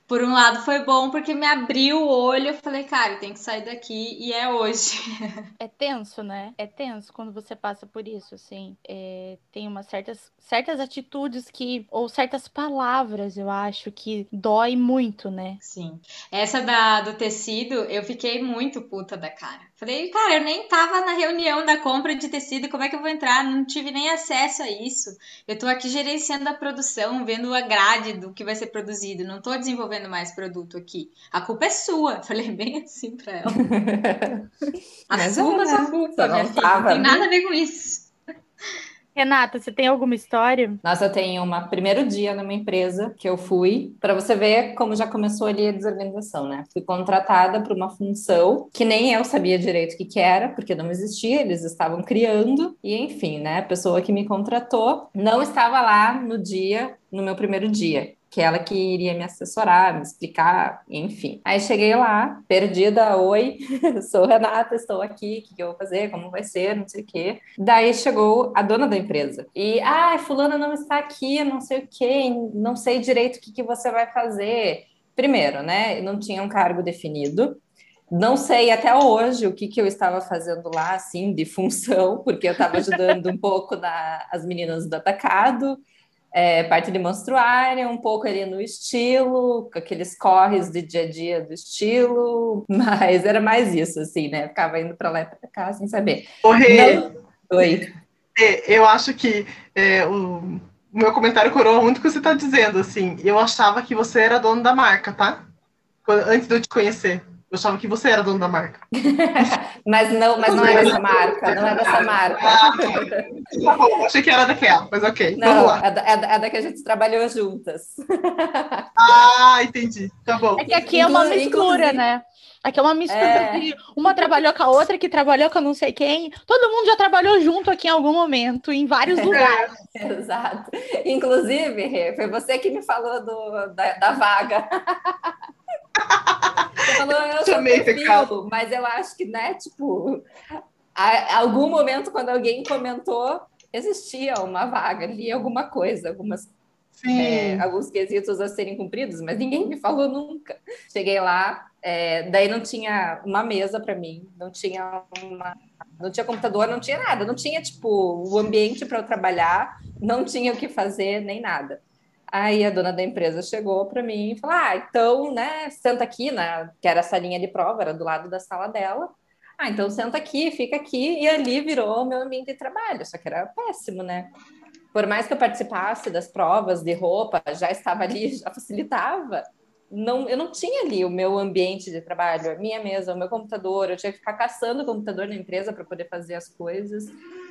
por um lado foi bom porque me abriu o olho. Eu falei, cara, tem que sair daqui e é hoje. <laughs> É tenso, né? É tenso quando você passa por isso, assim. É, tem umas certas, certas atitudes que, ou certas palavras, eu acho, que dói muito, né? Sim. Essa da, do tecido, eu fiquei muito puta da cara. Falei, cara, eu nem tava na reunião da compra de tecido, como é que eu vou entrar? Não tive nem acesso a isso. Eu tô aqui gerenciando a produção, vendo a grade do que vai ser produzido, não tô desenvolvendo mais produto aqui. A culpa é sua. <laughs> Falei bem assim pra ela. <laughs> Assuma é, sua né? culpa, Você minha filha. tava Não tem nada a ver com isso. Renata, você tem alguma história? Nossa, eu tenho um primeiro dia numa empresa que eu fui, para você ver como já começou ali a desorganização, né? Fui contratada para uma função que nem eu sabia direito o que, que era, porque não existia, eles estavam criando, e enfim, né? A pessoa que me contratou não estava lá no dia, no meu primeiro dia. Que ela que iria me assessorar, me explicar, enfim. Aí cheguei lá, perdida, oi, <laughs> sou Renata, estou aqui, o que, eu vou fazer, como vai ser, não sei o quê. Daí chegou a dona da empresa. E, ah, fulana não está aqui, não sei o quê, não sei direito o que, que você vai fazer. Primeiro, né, não tinha um cargo definido. Não sei até hoje o que, que eu estava fazendo lá, assim, de função, porque eu estava ajudando um pouco na, as meninas do atacado, é, parte de menstruária, um pouco ali no estilo, com aqueles corres de dia a dia do estilo, <laughs> mas era mais isso, assim, né? Ficava indo para lá e para cá sem saber. Correr. Não... Oi. Eu acho que é, o, meu comentário coroa muito o que você está dizendo, assim. Eu achava que você era dono da marca, tá? Antes de eu te conhecer. Eu achava que você era dono da marca. <laughs> Mas não, mas não é dessa marca, não é dessa marca. Tá bom, achei que era daquela, mas ok, vamos Não, lá. é da, é da- é da que a gente trabalhou juntas. <laughs> Ah, entendi. Tá bom. É que aqui é uma mistura, inclusive- né? Aqui é uma mistura É. de uma trabalhou com a outra, que trabalhou com não sei quem. Todo mundo já trabalhou junto aqui em algum momento, em vários lugares. <laughs> Exato. Inclusive, Rê, foi você que me falou do, da, da vaga. Você falou, eu sou Chamei perfil, pecado. mas eu acho que, né, tipo, a, algum momento, quando alguém comentou, existia uma vaga ali, alguma coisa, algumas é, alguns quesitos a serem cumpridos, mas ninguém me falou nunca. Cheguei lá, é, daí não tinha uma mesa para mim, não tinha uma, não tinha computador, não tinha nada, não tinha tipo o ambiente para eu trabalhar, não tinha o que fazer nem nada. Aí a dona da empresa chegou para mim e falou: Ah, então, né, senta aqui, né, que era a salinha de prova, era do lado da sala dela. Ah, então senta aqui, fica aqui, e ali virou o meu ambiente de trabalho, só que era péssimo, né? por mais que eu participasse das provas de roupa, já estava ali, já facilitava. Não, eu não tinha ali o meu ambiente de trabalho, a minha mesa, o meu computador. Eu tinha que ficar caçando o computador na empresa para poder fazer as coisas.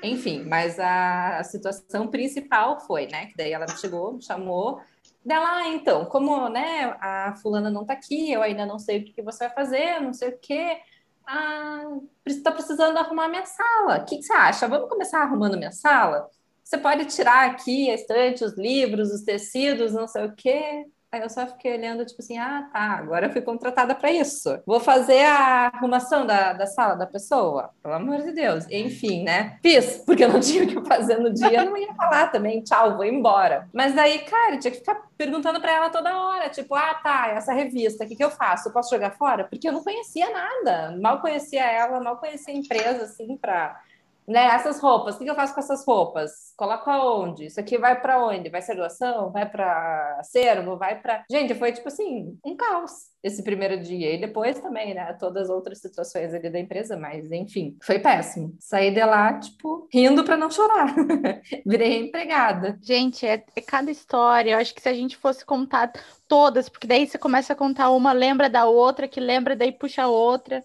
Enfim, mas a, a situação principal foi, né? Que daí ela chegou, me chamou. Dela, ah, então, como né, a fulana não está aqui, eu ainda não sei o que, você vai fazer, não sei o quê. Ah, precisando arrumar minha sala. O que, que você acha? Vamos começar arrumando minha sala? Você pode tirar aqui a estante, os livros, os tecidos, não sei o quê. Aí eu só fiquei olhando, tipo assim, ah, tá, agora eu fui contratada para isso. Vou fazer a arrumação da, da sala da pessoa, pelo amor de Deus. Enfim, né? Fiz, porque eu não <laughs> tinha o que fazer no dia, eu não ia falar também, tchau, vou embora. Mas daí, cara, eu tinha que ficar perguntando para ela toda hora, tipo, ah, tá, essa revista, o que, que eu faço? Eu posso jogar fora? Porque eu não conhecia nada, mal conhecia ela, mal conhecia a empresa, assim, para né, essas roupas, o que eu faço com essas roupas? Coloco aonde? Isso aqui vai para onde? Vai ser doação? Vai para acervo? Vai para. Gente, foi tipo assim, um caos esse primeiro dia. E depois também, né? Todas as outras situações ali da empresa, mas enfim, foi péssimo. Saí de lá, tipo, rindo para não chorar. <laughs> Virei empregada. Gente, é, é cada história. Eu acho que se a gente fosse contar todas, porque daí você começa a contar uma, lembra da outra, que lembra, daí puxa a outra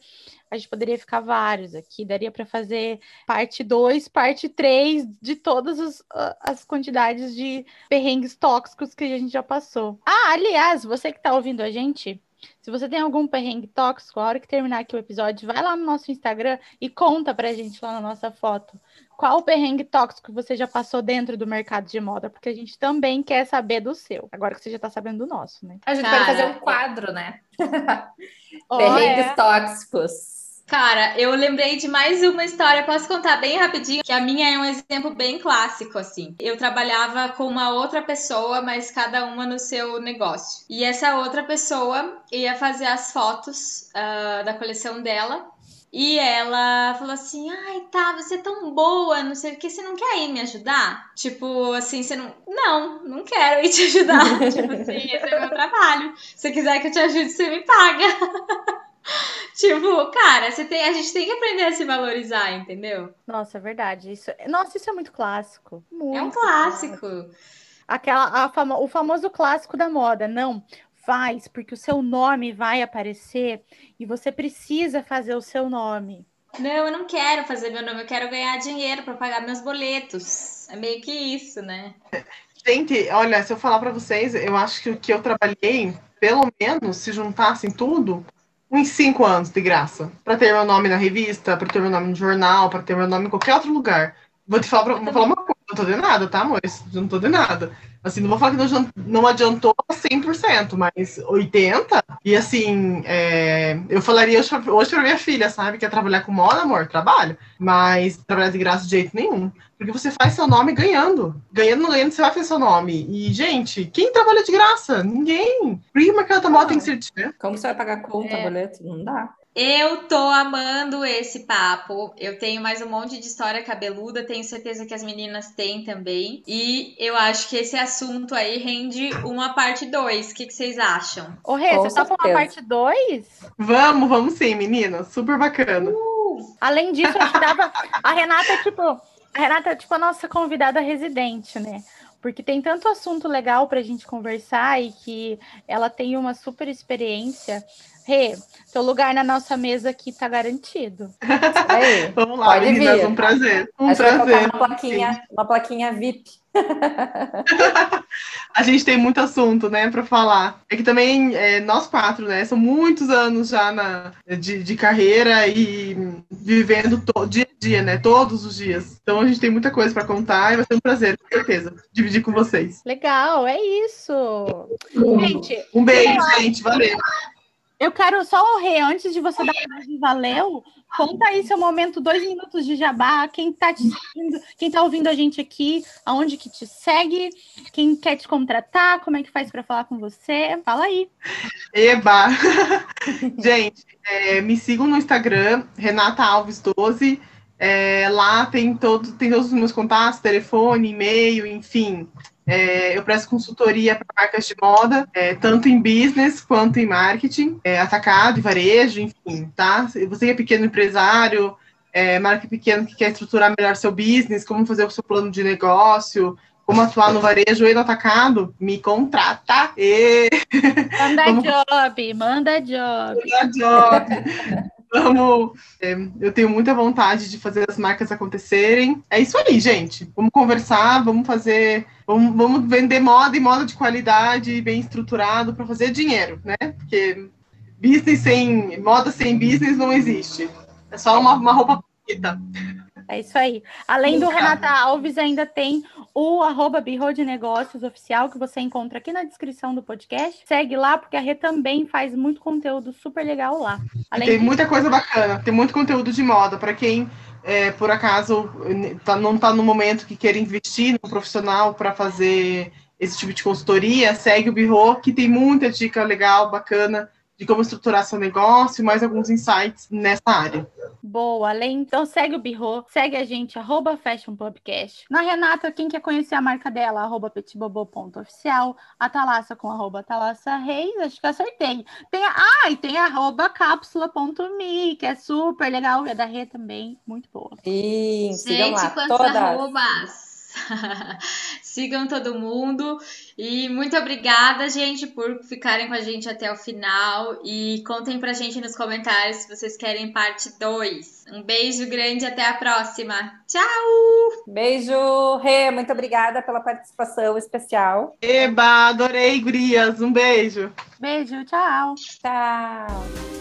a gente poderia ficar vários aqui, daria para fazer parte 2, parte 3 de todas os, as quantidades de perrengues tóxicos que a gente já passou. Ah, aliás, você que está ouvindo a gente, se você tem algum perrengue tóxico, a hora que terminar aqui o episódio, vai lá no nosso Instagram e conta pra gente lá na nossa foto qual o perrengue tóxico você já passou dentro do mercado de moda, porque a gente também quer saber do seu. Agora que você já tá sabendo do nosso, né? A gente Cara, pode fazer um quadro, né? oh, <laughs> Perrengues é. tóxicos. Cara, eu lembrei de mais uma história, posso contar bem rapidinho, que a minha é um exemplo bem clássico, assim. Eu trabalhava com uma outra pessoa, mas cada uma no seu negócio. E essa outra pessoa ia fazer as fotos uh, da coleção dela. E ela falou assim: ai, tá, você é tão boa, não sei o que, você não quer ir me ajudar? Tipo, assim, você não. Não, não quero ir te ajudar. <laughs> tipo assim, esse é meu trabalho. Se quiser que eu te ajude, você me paga. <laughs> tipo, cara, você tem, a gente tem que aprender a se valorizar, entendeu? Nossa, é verdade. Isso, nossa, isso é muito clássico. Muito é um clássico. Aquela, a fama, o famoso clássico da moda. Não, faz, porque o seu nome vai aparecer e você precisa fazer o seu nome. Não, eu não quero fazer meu nome, eu quero ganhar dinheiro para pagar meus boletos. É meio que isso, né? Gente, olha, se eu falar para vocês, eu acho que o que eu trabalhei, pelo menos, se juntassem tudo, uns cinco anos de graça. Para ter meu nome na revista, para ter meu nome no jornal, para ter meu nome em qualquer outro lugar. Vou te falar, pra, vou falar uma coisa, não tô de nada, tá, amor? Não tô de nada. Assim, não vou falar que não, adiantou 100%, mas 80%. E assim, é, eu falaria hoje pra, hoje pra minha filha, sabe? Quer trabalhar com moda, amor? Trabalha. Mas trabalhar de graça de jeito nenhum. Porque você faz seu nome ganhando. Ganhando, não ganhando, você vai fazer seu nome. E, gente, quem trabalha de graça? Ninguém. Por que o mercado da moda tem que ser diferente? Como você vai pagar conta, é. boleto? Não dá. Eu tô amando esse papo. Eu tenho mais um monte de história cabeluda, tenho certeza que as meninas têm também. E eu acho que esse assunto aí rende uma parte 2. O que, que, vocês acham? Ô, Rê, você tá com uma parte 2? Vamos, vamos sim, meninas. Super bacana. Uh, além disso, eu ajudava. A Renata, tipo, a Renata é tipo a nossa convidada residente, né? porque tem tanto assunto legal para a gente conversar e que ela tem uma super experiência Rê, seu lugar na nossa mesa aqui tá garantido. <laughs> Aí, Vamos lá, meninas, vir. um prazer. Um Acho prazer. Uma plaquinha, uma plaquinha VIP. <laughs> a gente tem muito assunto, né, para falar. É que também é, nós quatro, né, são muitos anos já na, de, de carreira e vivendo dia a dia, né, todos os dias. Então a gente tem muita coisa para contar e vai ser um prazer, com certeza, dividir com vocês. Legal, é isso. Gente, um beijo, gente, valeu. Eu quero só o Rê, antes de você dar um valeu, conta aí seu momento, dois minutos de jabá, quem tá te seguindo, quem tá ouvindo a gente aqui, aonde que te segue, quem quer te contratar, como é que faz para falar com você? Fala aí. Eba! <laughs> gente, é, me sigam no Instagram, Renata Alves 12. É, lá tem, todo, tem todos os meus contatos, telefone, e-mail, enfim. É, eu presto consultoria para marcas de moda, é, tanto em business quanto em marketing, é, atacado e varejo, enfim, tá? Você que é pequeno empresário, é, marca pequena que quer estruturar melhor seu business, como fazer o seu plano de negócio, como atuar no varejo e no atacado, me contrata. E... Manda <laughs> job, manda job. Manda job. <laughs> Vamos. É, eu tenho muita vontade de fazer as marcas acontecerem. É isso aí, gente. Vamos conversar, vamos fazer. Vamos, vamos vender moda e moda de qualidade, bem estruturado, para fazer dinheiro, né? Porque business sem. moda sem business não existe. É só uma, uma roupa bonita. É isso aí. Além do Renata Alves, ainda tem o arroba de Negócios oficial que você encontra aqui na descrição do podcast. Segue lá, porque a Rê também faz muito conteúdo super legal lá. Além tem muita coisa bacana, tem muito conteúdo de moda para quem é, por acaso tá, não está no momento que quer investir no profissional para fazer esse tipo de consultoria, segue o Birro, que tem muita dica legal, bacana de como estruturar seu negócio, mais alguns insights nessa área. Boa, além, então segue o Birro, segue a gente, arroba Fashion Podcast. Na Renata, quem quer conhecer a marca dela, arroba petbobo.oficial. A Thalassa com arroba Thalassa Reis, acho que acertei. Tem a, ah, e tem arroba cápsula.me, que é super legal, e a da Rê também, muito boa. Sim, sigam Gente, lá, quantos todas. arrobas! <laughs> Sigam todo mundo e muito obrigada, gente, por ficarem com a gente até o final e contem pra gente nos comentários se vocês querem parte 2. Um beijo grande e até a próxima. Tchau! Beijo, Rê, muito obrigada pela participação especial. Eba, adorei, gurias. Um beijo. Beijo, tchau. Tchau.